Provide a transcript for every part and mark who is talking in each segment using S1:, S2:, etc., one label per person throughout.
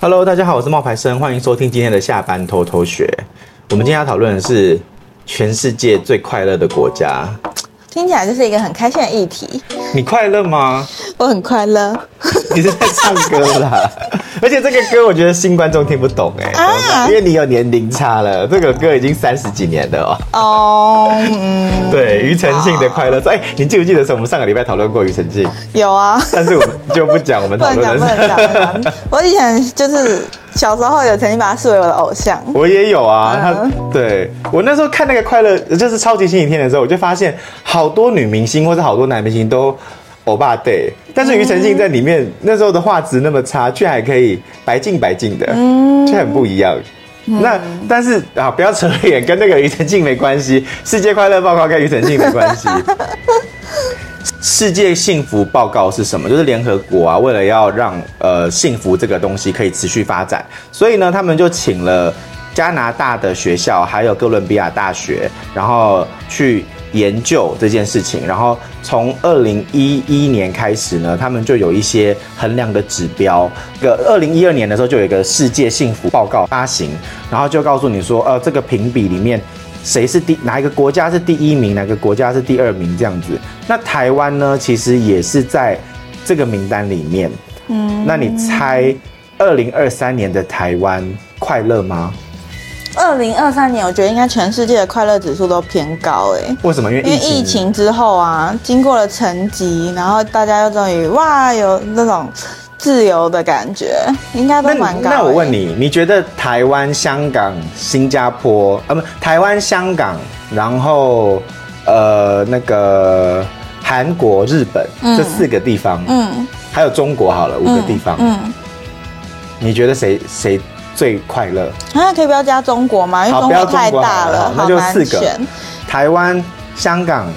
S1: Hello，大家好，我是冒牌生，欢迎收听今天的下班偷偷学。我们今天要讨论的是全世界最快乐的国家。
S2: 听起来就是一个很开心的议题。
S1: 你快乐吗？
S2: 我很快乐。
S1: 你是在唱歌啦？而且这个歌我觉得新观众听不懂哎、欸，啊、因为你有年龄差了。这个歌已经三十几年了哦。哦，嗯，对，庾澄庆的快乐。哎、欸，你记不记得是我们上个礼拜讨论过庾澄庆？
S2: 有啊。
S1: 但是我们就不讲我们讨论。
S2: 我以前就是小时候有曾经把他视为我的偶像。
S1: 我也有啊，他对我那时候看那个快乐，就是超级星期天的时候，我就发现好多女明星或者好多男明星都。欧巴对，但是庾澄庆在里面、嗯、那时候的画质那么差，却还可以白净白净的，嗯，却很不一样。嗯、那但是啊，不要扯远，跟那个庾澄庆没关系。世界快乐报告跟庾澄庆没关系。世界幸福报告是什么？就是联合国啊，为了要让呃幸福这个东西可以持续发展，所以呢，他们就请了加拿大的学校，还有哥伦比亚大学，然后去。研究这件事情，然后从二零一一年开始呢，他们就有一些衡量的指标。个二零一二年的时候，就有一个世界幸福报告发行，然后就告诉你说，呃，这个评比里面谁是第哪一个国家是第一名，哪个国家是第二名这样子。那台湾呢，其实也是在这个名单里面。嗯，那你猜二零二三年的台湾快乐吗？
S2: 二零二三年，我觉得应该全世界的快乐指数都偏高哎。
S1: 为什么？因为疫情，
S2: 因为疫情之后啊，经过了沉寂，然后大家又终于哇，有那种自由的感觉，应该都蛮高。
S1: 那我问你，你觉得台湾、香港、新加坡啊，不，台湾、香港，然后呃，那个韩国、日本、嗯、这四个地方，嗯，还有中国，好了，五个地方，嗯，嗯你觉得谁谁？最快乐
S2: 啊，可以不要加中国吗？因为中国太大了，
S1: 那就四个：台湾、香港，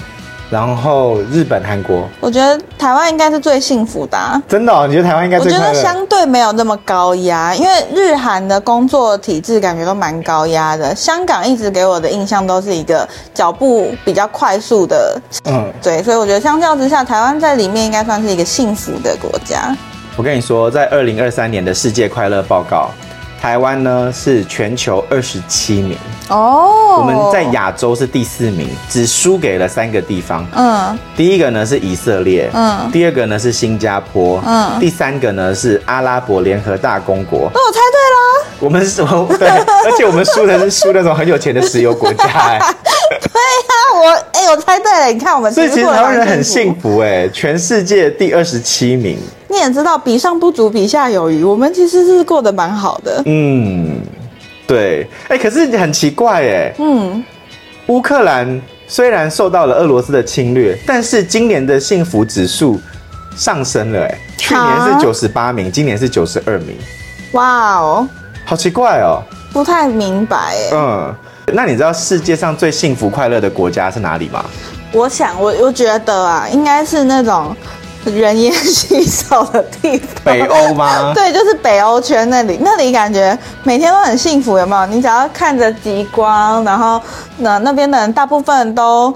S1: 然后日本、韩国。
S2: 我觉得台湾应该是最幸福的啊。
S1: 真的哦？你觉得台湾应该？
S2: 我觉得相对没有那么高压，因为日韩的工作体制感觉都蛮高压的。香港一直给我的印象都是一个脚步比较快速的，嗯，对，所以我觉得相较之下，台湾在里面应该算是一个幸福的国家。
S1: 我跟你说，在二零二三年的世界快乐报告。台湾呢是全球二十七名哦，我们在亚洲是第四名，只输给了三个地方。嗯，第一个呢是以色列，嗯，第二个呢是新加坡，嗯，第三个呢是阿拉伯联合大公国。
S2: 那我猜对了，
S1: 我们是，对，而且我们输的是输那种很有钱的石油国家。哎，
S2: 对呀，我哎，我猜对了，你看我们，
S1: 所以其实台湾人很幸福哎，全世界第二十七名。
S2: 你也知道，比上不足，比下有余。我们其实是过得蛮好的。
S1: 嗯，对。哎、欸，可是很奇怪，哎，嗯，乌克兰虽然受到了俄罗斯的侵略，但是今年的幸福指数上升了，哎，去年是九十八名，今年是九十二名。哇哦，好奇怪哦，
S2: 不太明白，哎。
S1: 嗯，那你知道世界上最幸福快乐的国家是哪里吗？
S2: 我想，我我觉得啊，应该是那种。人烟稀少的地方，
S1: 北欧吗？
S2: 对，就是北欧圈那里，那里感觉每天都很幸福，有没有？你只要看着极光，然后那那边的人大部分都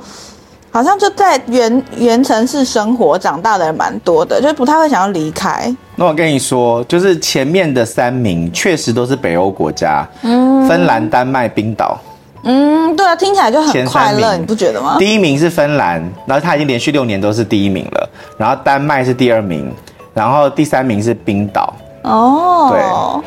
S2: 好像就在原原城市生活长大的人蛮多的，就是不太会想要离开。
S1: 那我跟你说，就是前面的三名确实都是北欧国家，嗯，芬兰、丹麦、冰岛。
S2: 嗯，对啊，听起来就很快乐，你不觉得吗？
S1: 第一名是芬兰，然后他已经连续六年都是第一名了。然后丹麦是第二名，然后第三名是冰岛。哦，对，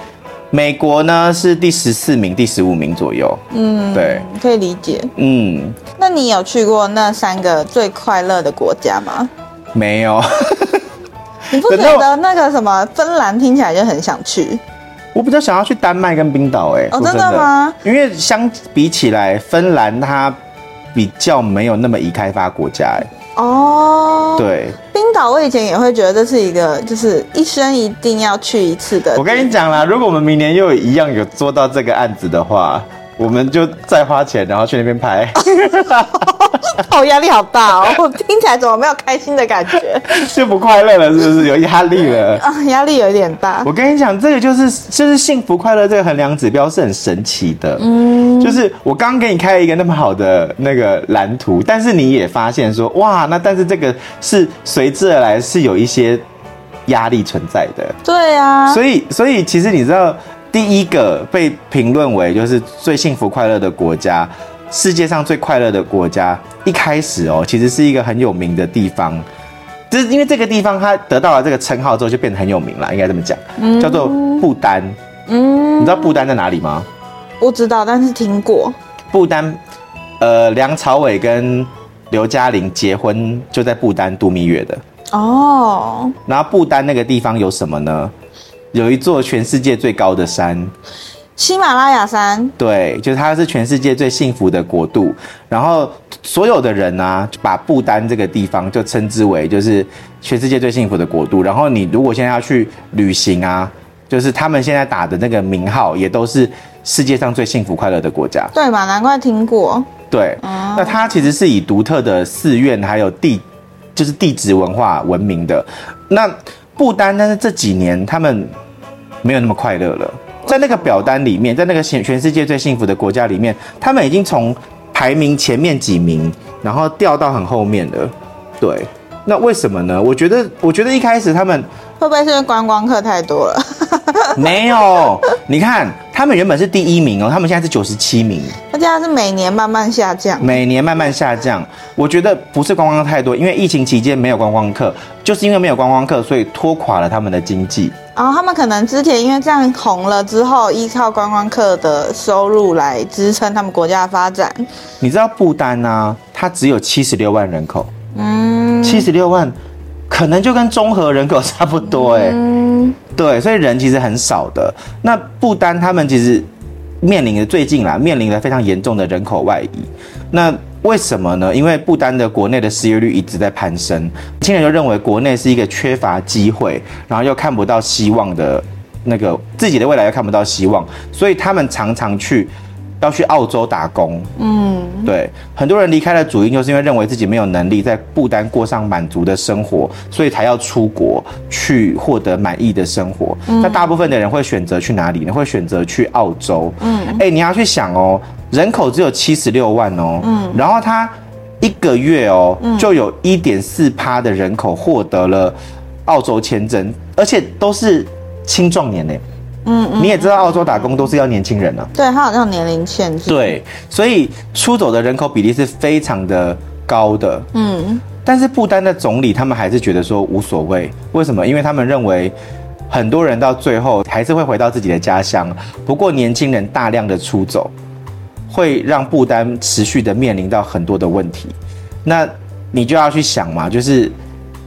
S1: 美国呢是第十四名、第十五名左右。嗯，对，
S2: 可以理解。嗯，那你有去过那三个最快乐的国家吗？
S1: 没有。
S2: 你不觉得 那个什么芬兰听起来就很想去？
S1: 我比较想要去丹麦跟冰岛，哎，
S2: 哦，真的吗？
S1: 因为相比起来，芬兰它比较没有那么已开发国家，哎，哦，对，
S2: 冰岛我以前也会觉得这是一个就是一生一定要去一次的。
S1: 我跟你讲啦，如果我们明年又有一样有做到这个案子的话。我们就再花钱，然后去那边拍。
S2: 哦，压力好大哦！我 听起来怎么没有开心的感觉？
S1: 就不快乐了，是不是？有压力了
S2: 啊？压力有点大。
S1: 我跟你讲，这个就是就是幸福快乐这个衡量指标是很神奇的。嗯，就是我刚给你开了一个那么好的那个蓝图，但是你也发现说，哇，那但是这个是随之而来是有一些压力存在的。
S2: 对啊，
S1: 所以所以其实你知道，第一个被评论为就是最幸福快乐的国家，世界上最快乐的国家，一开始哦，其实是一个很有名的地方，就是因为这个地方它得到了这个称号之后，就变得很有名了，应该这么讲，嗯、叫做不丹。嗯，你知道不丹在哪里吗？
S2: 我知道，但是听过。
S1: 不丹，呃，梁朝伟跟刘嘉玲结婚就在不丹度蜜月的。哦。然后不丹那个地方有什么呢？有一座全世界最高的山。
S2: 喜马拉雅山，
S1: 对，就是它是全世界最幸福的国度。然后所有的人呢、啊，把不丹这个地方就称之为就是全世界最幸福的国度。然后你如果现在要去旅行啊，就是他们现在打的那个名号，也都是世界上最幸福快乐的国家。
S2: 对嘛？难怪听过。
S1: 对，哦、那它其实是以独特的寺院还有地，就是地质文化闻名的。那不丹，但是这几年他们没有那么快乐了。在那个表单里面，在那个全全世界最幸福的国家里面，他们已经从排名前面几名，然后掉到很后面了。对，那为什么呢？我觉得，我觉得一开始他们
S2: 会不会是因为观光客太多了？
S1: 没有，你看他们原本是第一名哦，他们现在是九十七名，
S2: 而且它是每年慢慢下降，
S1: 每年慢慢下降。我觉得不是观光客太多，因为疫情期间没有观光客，就是因为没有观光客，所以拖垮了他们的经济。
S2: 然后他们可能之前因为这样红了之后，依靠观光客的收入来支撑他们国家的发展。
S1: 你知道不丹呢？它只有七十六万人口，嗯，七十六万。可能就跟中和人口差不多哎、欸，嗯、对，所以人其实很少的。那不丹他们其实面临的最近啦，面临了非常严重的人口外移。那为什么呢？因为不丹的国内的失业率一直在攀升，年轻人就认为国内是一个缺乏机会，然后又看不到希望的那个自己的未来又看不到希望，所以他们常常去。要去澳洲打工，嗯，对，很多人离开的主因就是因为认为自己没有能力在不丹过上满足的生活，所以才要出国去获得满意的生活。嗯，那大部分的人会选择去哪里呢？会选择去澳洲。嗯，哎、欸，你要去想哦，人口只有七十六万哦，嗯，然后他一个月哦，就有一点四趴的人口获得了澳洲签证，而且都是青壮年呢。嗯，你也知道澳洲打工都是要年轻人呢、啊。
S2: 对，他好像年龄限制。
S1: 对，所以出走的人口比例是非常的高的。嗯，但是不丹的总理他们还是觉得说无所谓，为什么？因为他们认为很多人到最后还是会回到自己的家乡。不过年轻人大量的出走，会让不丹持续的面临到很多的问题。那你就要去想嘛，就是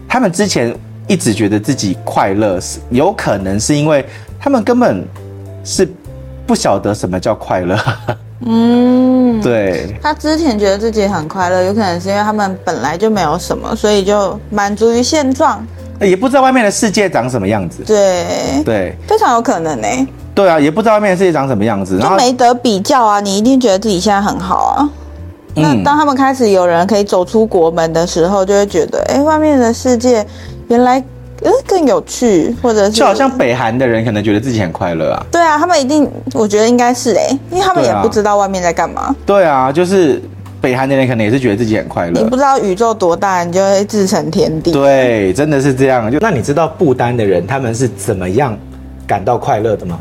S1: 他们之前一直觉得自己快乐，是有可能是因为。他们根本是不晓得什么叫快乐。嗯，对。
S2: 他之前觉得自己很快乐，有可能是因为他们本来就没有什么，所以就满足于现状。
S1: 也不知道外面的世界长什么样子。
S2: 对
S1: 对，
S2: 非常有可能呢。
S1: 对啊，也不知道外面的世界长什么样子，然后
S2: 就没得比较啊！你一定觉得自己现在很好啊。嗯、那当他们开始有人可以走出国门的时候，就会觉得，哎，外面的世界原来。呃，更有趣，或者是
S1: 就好像北韩的人可能觉得自己很快乐啊。
S2: 对啊，他们一定，我觉得应该是哎，因为他们也不知道外面在干嘛。
S1: 对啊，就是北韩的人可能也是觉得自己很快乐。
S2: 你不知道宇宙多大，你就会自成天地。
S1: 对，真的是这样。就那你知道不丹的人他们是怎么样感到快乐的吗？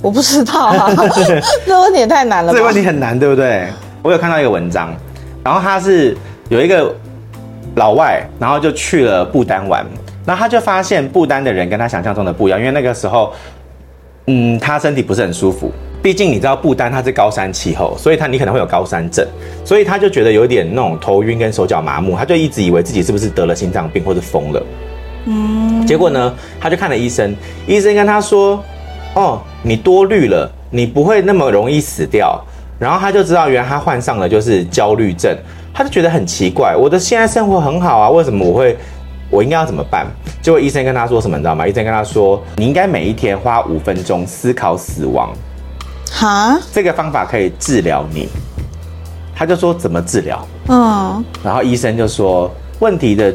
S2: 我不知道啊，这问题也太难了。
S1: 这问题很难，对不对？我有看到一个文章，然后他是有一个老外，然后就去了不丹玩。然后他就发现不丹的人跟他想象中的不一样，因为那个时候，嗯，他身体不是很舒服。毕竟你知道不丹它是高山气候，所以他你可能会有高山症，所以他就觉得有点那种头晕跟手脚麻木，他就一直以为自己是不是得了心脏病或者疯了。嗯，结果呢，他就看了医生，医生跟他说：“哦，你多虑了，你不会那么容易死掉。”然后他就知道原来他患上了就是焦虑症，他就觉得很奇怪，我的现在生活很好啊，为什么我会？我应该要怎么办？结果医生跟他说什么，你知道吗？医生跟他说，你应该每一天花五分钟思考死亡。哈？这个方法可以治疗你。他就说怎么治疗？嗯。然后医生就说，问题的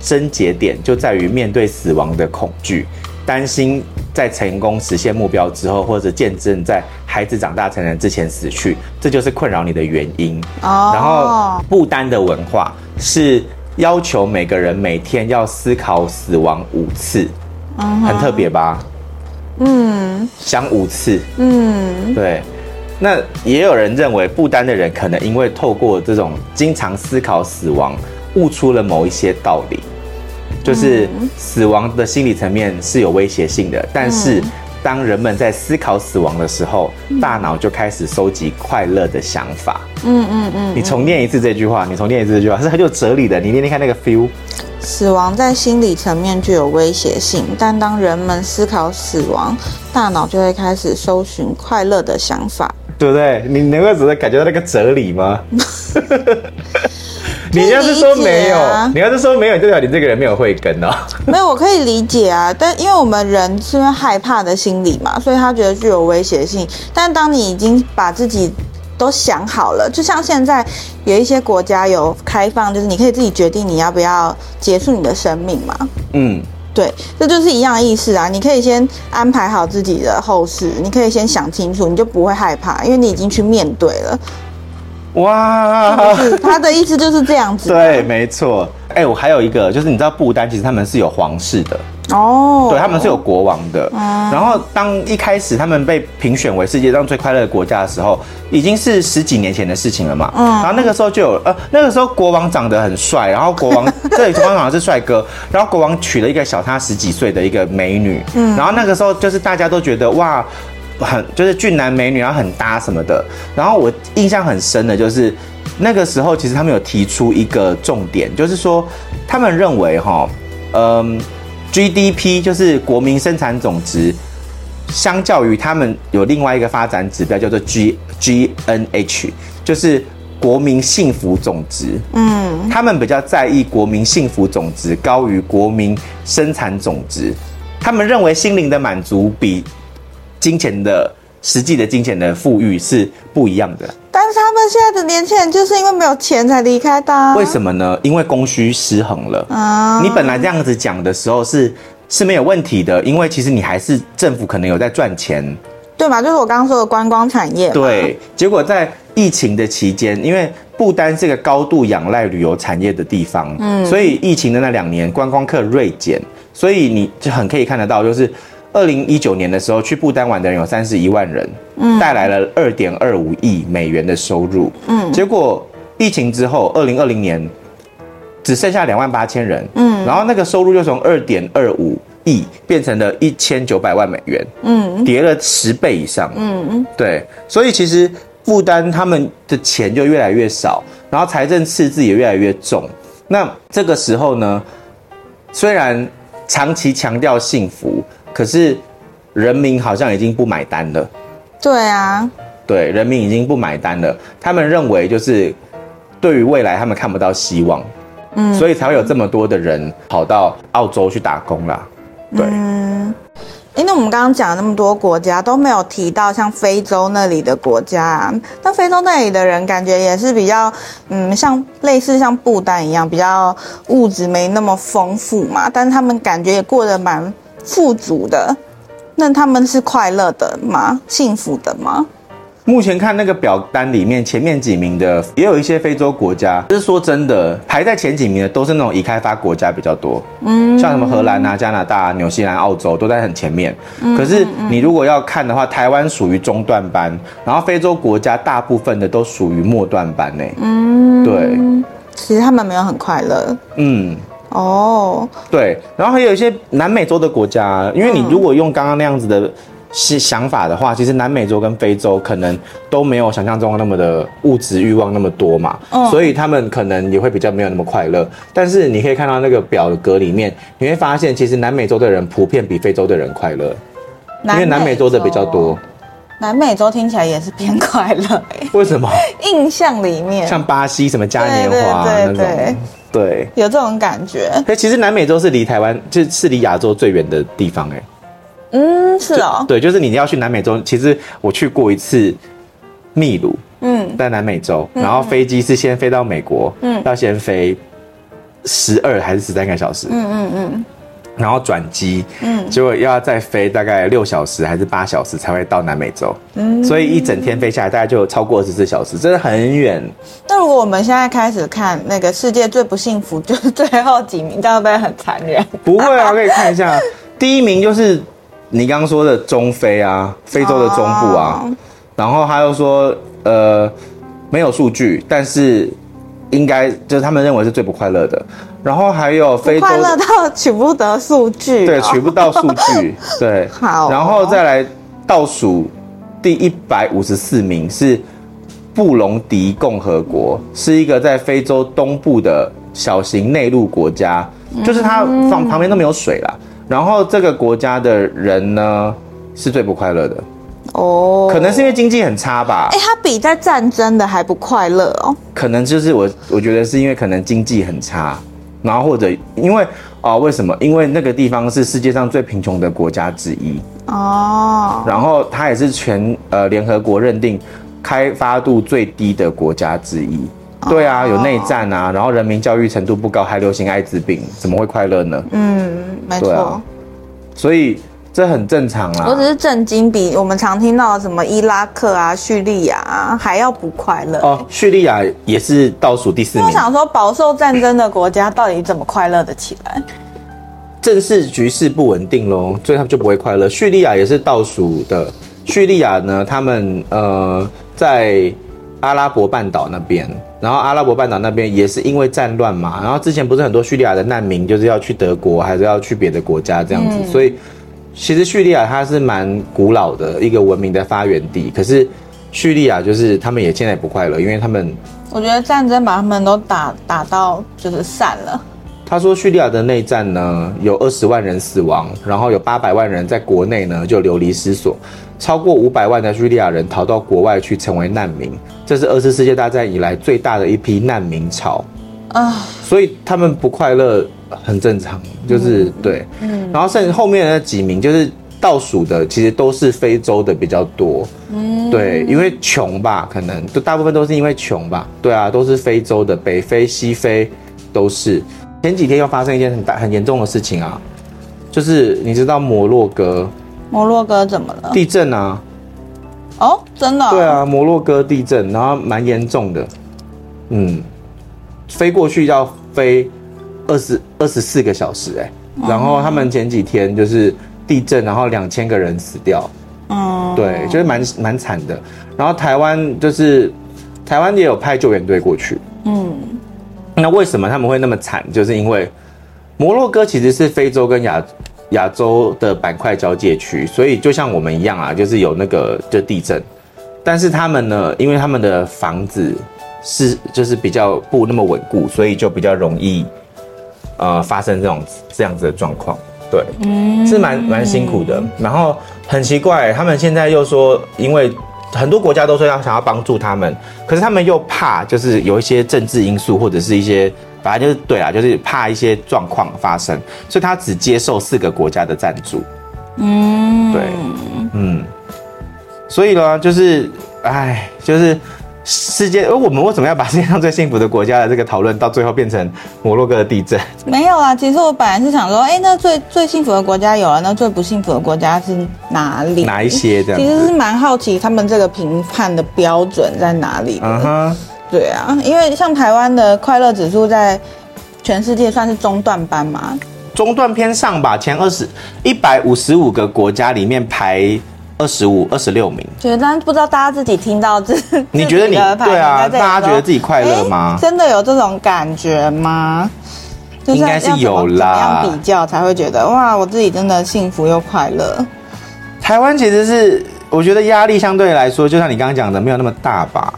S1: 症结点就在于面对死亡的恐惧，担心在成功实现目标之后，或者见证在孩子长大成人之前死去，这就是困扰你的原因。哦。然后不丹的文化是。要求每个人每天要思考死亡五次，嗯，很特别吧？嗯，想五次，嗯，对。那也有人认为，不丹的人可能因为透过这种经常思考死亡，悟出了某一些道理，就是死亡的心理层面是有威胁性的。但是，当人们在思考死亡的时候，大脑就开始收集快乐的想法。嗯嗯嗯。你重念一次这句话，你重念一次这句话，是很有哲理的。你念念看那个 feel。
S2: 死亡在心理层面具有威胁性，但当人们思考死亡，大脑就会开始搜寻快乐的想法。
S1: 对不对？你能够只是感觉到那个哲理吗？你要是说没有，啊你要是说没有，就代表你这个人没有慧根哦。
S2: 没有，我可以理解啊。但因为我们人是因为害怕的心理嘛，所以他觉得具有威胁性。但当你已经把自己都想好了，就像现在有一些国家有开放，就是你可以自己决定你要不要结束你的生命嘛。嗯。对，这就是一样的意思啊！你可以先安排好自己的后事，你可以先想清楚，你就不会害怕，因为你已经去面对了。哇，他的意思就是这样子。
S1: 对，没错。哎，我还有一个，就是你知道不丹其实他们是有皇室的。哦，对，他们是有国王的。嗯，然后当一开始他们被评选为世界上最快乐的国家的时候，已经是十几年前的事情了嘛。嗯，然后那个时候就有呃，那个时候国王长得很帅，然后国王这里国王好像是帅哥，然后国王娶了一个小他十几岁的一个美女。嗯，然后那个时候就是大家都觉得哇，很就是俊男美女，然后很搭什么的。然后我印象很深的就是那个时候，其实他们有提出一个重点，就是说他们认为哈，嗯。GDP 就是国民生产总值，相较于他们有另外一个发展指标叫做 G GNH，就是国民幸福总值。嗯，他们比较在意国民幸福总值高于国民生产总值，他们认为心灵的满足比金钱的。实际的金钱的富裕是不一样的，
S2: 但是他们现在的年轻人就是因为没有钱才离开的啊。
S1: 为什么呢？因为供需失衡了啊！你本来这样子讲的时候是是没有问题的，因为其实你还是政府可能有在赚钱，
S2: 对嘛？就是我刚刚说的观光产业。
S1: 对，结果在疫情的期间，因为不丹是个高度仰赖旅游产业的地方，嗯，所以疫情的那两年观光客锐减，所以你就很可以看得到，就是。二零一九年的时候，去不丹玩的人有三十一万人，嗯，带来了二点二五亿美元的收入，嗯，结果疫情之后，二零二零年只剩下两万八千人，嗯，然后那个收入就从二点二五亿变成了一千九百万美元，嗯，跌了十倍以上，嗯嗯，对，所以其实不丹他们的钱就越来越少，然后财政赤字也越来越重，那这个时候呢，虽然长期强调幸福。可是，人民好像已经不买单了。
S2: 对啊，
S1: 对，人民已经不买单了。他们认为，就是对于未来，他们看不到希望，嗯，所以才会有这么多的人跑到澳洲去打工啦。对。嗯
S2: 因为我们刚刚讲了那么多国家都没有提到像非洲那里的国家啊，那非洲那里的人感觉也是比较，嗯，像类似像不丹一样，比较物质没那么丰富嘛，但是他们感觉也过得蛮富足的。那他们是快乐的吗？幸福的吗？
S1: 目前看那个表单里面，前面几名的也有一些非洲国家。就是说真的，排在前几名的都是那种已开发国家比较多，嗯，像什么荷兰啊、加拿大、啊纽西兰、澳洲都在很前面。可是你如果要看的话，台湾属于中段班，然后非洲国家大部分的都属于末段班呢。嗯，对，
S2: 其实他们没有很快乐。嗯，哦，
S1: 对，然后还有一些南美洲的国家，因为你如果用刚刚那样子的。是想法的话，其实南美洲跟非洲可能都没有想象中那么的物质欲望那么多嘛，嗯，所以他们可能也会比较没有那么快乐。但是你可以看到那个表格里面，你会发现其实南美洲的人普遍比非洲的人快乐，因为南美洲的比较多。
S2: 南美洲听起来也是偏快乐，
S1: 为什么？
S2: 印象里面
S1: 像巴西什么嘉年华那种，对，
S2: 有这种感觉。
S1: 其实南美洲是离台湾就是离亚洲最远的地方，哎。
S2: 嗯，是哦，
S1: 对，就是你要去南美洲。其实我去过一次秘鲁，嗯，在南美洲，然后飞机是先飞到美国，嗯，要先飞十二还是十三个小时，嗯嗯嗯，然后转机，嗯，结果要再飞大概六小时还是八小时才会到南美洲，嗯，所以一整天飞下来大概就超过二十四小时，真的很远。
S2: 那如果我们现在开始看那个世界最不幸福，就是最后几名，这样会不会很残忍？
S1: 不会啊，可以看一下。第一名就是你刚刚说的中非啊，非洲的中部啊，哦、然后他又说呃没有数据，但是应该就是他们认为是最不快乐的。然后还有非洲
S2: 快乐到取不得数据，
S1: 对，取不到数据，对，
S2: 好、哦，
S1: 然后再来倒数第一百五十四名是布隆迪共和国，是一个在非洲东部的小型内陆国家，就是它旁旁边都没有水啦。然后这个国家的人呢是最不快乐的哦，可能是因为经济很差吧？
S2: 哎，它比在战争的还不快乐哦。
S1: 可能就是我我觉得是因为可能经济很差。然后或者因为啊、呃，为什么？因为那个地方是世界上最贫穷的国家之一哦。然后它也是全呃联合国认定开发度最低的国家之一。对啊，有内战啊，然后人民教育程度不高，还流行艾滋病，怎么会快乐呢？
S2: 嗯，没错。
S1: 啊、所以。这很正常啊！
S2: 我只是震惊，比我们常听到的什么伊拉克啊、叙利亚啊还要不快乐
S1: 哦。叙利亚也是倒数第四名。
S2: 我想说，饱受战争的国家到底怎么快乐的起来？
S1: 政治局势不稳定喽，所以他们就不会快乐。叙利亚也是倒数的。叙利亚呢，他们呃在阿拉伯半岛那边，然后阿拉伯半岛那边也是因为战乱嘛，然后之前不是很多叙利亚的难民就是要去德国，还是要去别的国家这样子，嗯、所以。其实叙利亚它是蛮古老的一个文明的发源地，可是叙利亚就是他们也现在也不快乐，因为他们
S2: 我觉得战争把他们都打打到就是散了。
S1: 他说叙利亚的内战呢，有二十万人死亡，然后有八百万人在国内呢就流离失所，超过五百万的叙利亚人逃到国外去成为难民，这是二次世界大战以来最大的一批难民潮啊，所以他们不快乐。很正常，就是、嗯、对，嗯，然后甚至后面的那几名就是倒数的，其实都是非洲的比较多，嗯，对，因为穷吧，可能都大部分都是因为穷吧，对啊，都是非洲的，北非、西非都是。前几天又发生一件很大很严重的事情啊，就是你知道摩洛哥，
S2: 摩洛哥怎么了？
S1: 地震啊！
S2: 哦，真的、哦？
S1: 对啊，摩洛哥地震，然后蛮严重的，嗯，飞过去要飞。二十二十四个小时哎、欸，然后他们前几天就是地震，然后两千个人死掉，嗯，对，就是蛮蛮惨的。然后台湾就是台湾也有派救援队过去，嗯，那为什么他们会那么惨？就是因为摩洛哥其实是非洲跟亚亚洲的板块交界区，所以就像我们一样啊，就是有那个就地震，但是他们呢，因为他们的房子是就是比较不那么稳固，所以就比较容易。呃，发生这种这样子的状况，对，嗯，是蛮蛮辛苦的。然后很奇怪，他们现在又说，因为很多国家都说要想要帮助他们，可是他们又怕，就是有一些政治因素或者是一些，反正就是对啊，就是怕一些状况发生，所以他只接受四个国家的赞助。嗯，对，嗯，所以呢，就是，哎，就是。世界，而我们为什么要把世界上最幸福的国家的这个讨论到最后变成摩洛哥的地震？
S2: 没有啊，其实我本来是想说，哎、欸，那最最幸福的国家有了，那最不幸福的国家是哪里？
S1: 哪一些？这样？
S2: 其实是蛮好奇他们这个评判的标准在哪里。嗯哼，对啊，因为像台湾的快乐指数在全世界算是中段班嘛，
S1: 中段偏上吧，前二十一百五十五个国家里面排。二十五、二十六名，
S2: 对，但不知道大家自己听到这，
S1: 你觉得你对啊？大家觉得自己快乐吗？
S2: 真的有这种感觉吗？
S1: 应该是有啦。
S2: 怎么比较才会觉得哇，我自己真的幸福又快乐。
S1: 台湾其实是，我觉得压力相对来说，就像你刚刚讲的，没有那么大吧。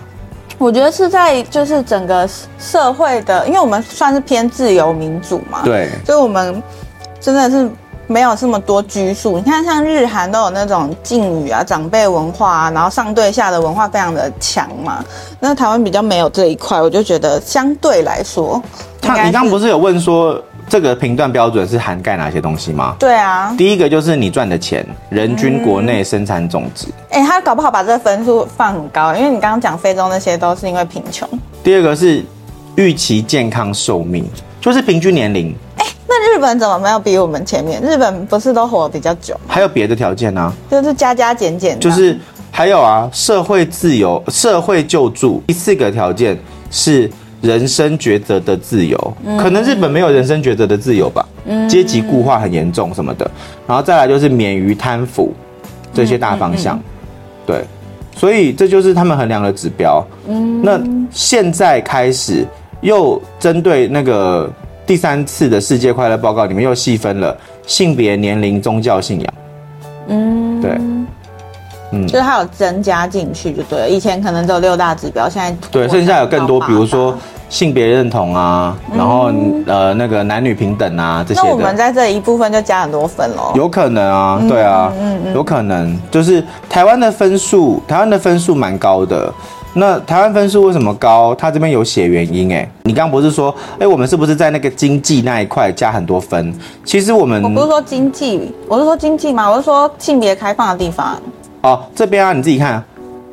S2: 我觉得是在就是整个社会的，因为我们算是偏自由民主嘛，
S1: 对，
S2: 所以我们真的是。没有这么多拘束，你看像日韩都有那种敬语啊、长辈文化啊，然后上对下的文化非常的强嘛。那台湾比较没有这一块，我就觉得相对来说，
S1: 他你刚不是有问说这个评断标准是涵盖哪些东西吗？
S2: 对啊，
S1: 第一个就是你赚的钱，人均国内生产总值。
S2: 哎、嗯欸，他搞不好把这个分数放很高，因为你刚刚讲非洲那些都是因为贫穷。
S1: 第二个是预期健康寿命，就是平均年龄。
S2: 那日本怎么没有比我们前面？日本不是都活得比较久？
S1: 还有别的条件呢、啊？
S2: 就是加加减减。
S1: 就是还有啊，社会自由、社会救助。第四个条件是人生抉择的自由，可能日本没有人生抉择的自由吧，嗯阶级固化很严重什么的，然后再来就是免于贪腐这些大方向，对，所以这就是他们衡量的指标。嗯那现在开始又针对那个第三次的世界快乐报告里面又细分了性别、年龄、宗教信仰，嗯，对。
S2: 嗯，就是它有增加进去就对了。以前可能只有六大指标，现在
S1: 对，剩下有更多，比如说性别认同啊，然后呃那个男女平等啊这些。
S2: 那我们在这一部分就加很多分喽。
S1: 有可能啊，对啊，嗯嗯，有可能。就是台湾的分数，台湾的分数蛮高的。那台湾分数为什么高？它这边有写原因哎。你刚刚不是说，哎，我们是不是在那个经济那一块加很多分？其实我们
S2: 我不是说经济，我是说经济嘛，我是说性别开放的地方。
S1: 哦，这边啊，你自己看，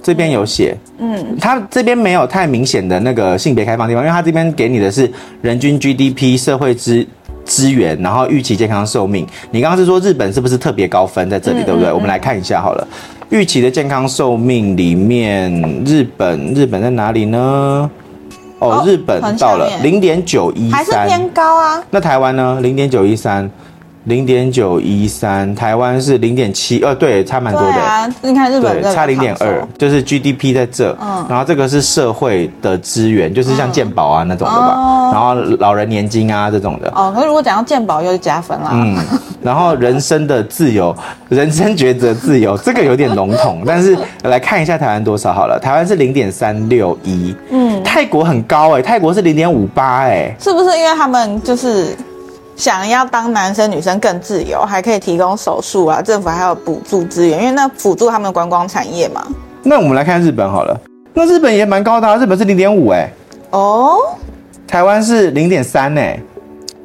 S1: 这边有写，嗯，它这边没有太明显的那个性别开放地方，因为它这边给你的是人均 GDP、社会资资源，然后预期健康寿命。你刚刚是说日本是不是特别高分在这里，嗯、对不对？嗯、我们来看一下好了，预期的健康寿命里面，日本日本在哪里呢？哦，哦日本到了零点九一三，
S2: 还是偏高啊？
S1: 那台湾呢？零点九一三。零点九一三，台湾是零点七二，对，差蛮多的。
S2: 对啊，你看日本
S1: 差零点二，就是 GDP 在这，嗯，然后这个是社会的资源，就是像健保啊那种的吧，嗯、然后老人年金啊这种的。
S2: 哦，可是如果讲到健保又是加分啦。
S1: 嗯，然后人生的自由，人生抉择自由，这个有点笼统，但是来看一下台湾多少好了，台湾是零点三六一，嗯，泰国很高哎、欸，泰国是零点五八哎，
S2: 是不是因为他们就是？想要当男生女生更自由，还可以提供手术啊，政府还有补助资源，因为那辅助他们的观光产业嘛。
S1: 那我们来看日本好了，那日本也蛮高的啊，日本是零点五哎。哦。台湾是零点三哎。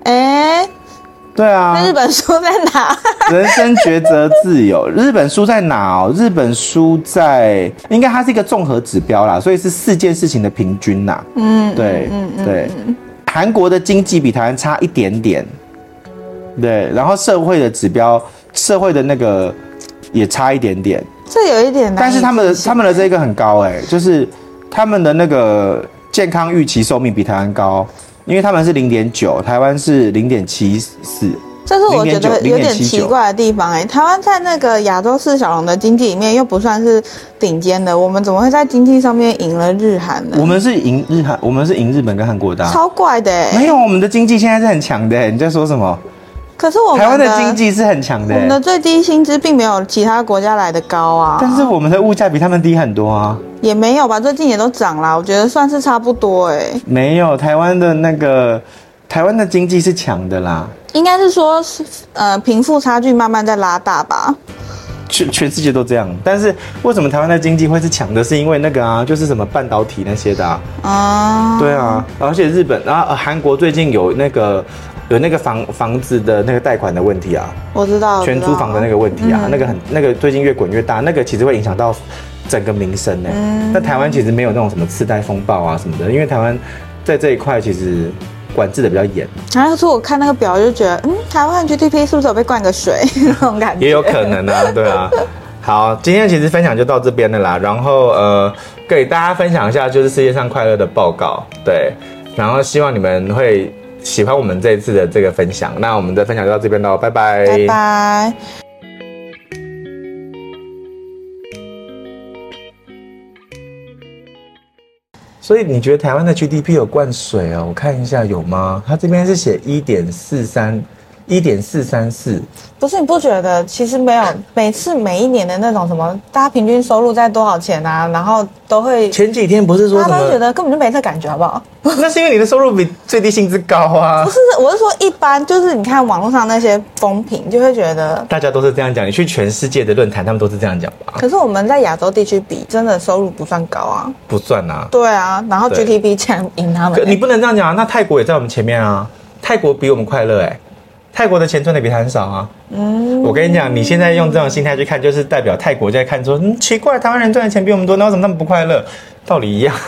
S1: 哎。对啊。
S2: 那日本输在哪？
S1: 人生抉择自由，日本输在哪哦？日本输在应该它是一个综合指标啦，所以是四件事情的平均呐。嗯。对。嗯嗯。对。韩国的经济比台湾差一点点。对，然后社会的指标，社会的那个也差一点点，
S2: 这有一点，
S1: 但是他们的他们的这个很高哎，就是他们的那个健康预期寿命比台湾高，因为他们是零点九，台湾是零点七四，
S2: 这是我觉得有点奇怪的地方哎，台湾在那个亚洲四小龙的经济里面又不算是顶尖的，我们怎么会在经济上面赢了日韩呢？
S1: 我们是赢日韩，我们是赢日本跟韩国的，
S2: 超怪的哎，
S1: 没有，我们的经济现在是很强的，你在说什么？
S2: 可是我们
S1: 台湾的经济是很强的，
S2: 我们的最低薪资并没有其他国家来的高啊。
S1: 但是我们的物价比他们低很多啊。
S2: 也没有吧，最近也都涨啦，我觉得算是差不多哎。
S1: 没有，台湾的那个台湾的经济是强的啦。
S2: 应该是说，是呃贫富差距慢慢在拉大吧。
S1: 全全世界都这样，但是为什么台湾的经济会是强的？是因为那个啊，就是什么半导体那些的啊。哦对啊，而且日本，然后韩国最近有那个。有那个房房子的那个贷款的问题啊，
S2: 我知道，
S1: 全租房的那个问题啊，嗯、那个很那个最近越滚越大，那个其实会影响到整个民生呢。那、嗯、台湾其实没有那种什么次贷风暴啊什么的，因为台湾在这一块其实管制的比较严。
S2: 然后说我看那个表就觉得，嗯，台湾 GDP 是不是有被灌个水 那种感觉？
S1: 也有可能啊，对啊。好，今天其实分享就到这边了啦。然后呃，给大家分享一下就是世界上快乐的报告，对，然后希望你们会。喜欢我们这一次的这个分享，那我们的分享就到这边喽，拜拜，
S2: 拜拜。
S1: 所以你觉得台湾的 GDP 有灌水哦？我看一下有吗？它这边是写一点四三。一点四三四，
S2: 不是，你不觉得其实没有每次每一年的那种什么，大家平均收入在多少钱啊？然后都会
S1: 前几天不是说
S2: 他都觉得根本就没这感觉，好不好？
S1: 那是因为你的收入比最低薪资高啊。
S2: 不是，我是说一般，就是你看网络上那些风评，就会觉得
S1: 大家都是这样讲。你去全世界的论坛，他们都是这样讲吧？
S2: 可是我们在亚洲地区比，真的收入不算高啊。
S1: 不算啊。
S2: 对啊，然后 GDP 竟然赢他们。
S1: 你不能这样讲啊！那泰国也在我们前面啊，泰国比我们快乐哎、欸。泰国的钱赚的比他很少啊！嗯，我跟你讲，你现在用这种心态去看，就是代表泰国在看说，嗯，奇怪，台湾人赚的钱比我们多，那为什么他们不快乐？道理一样。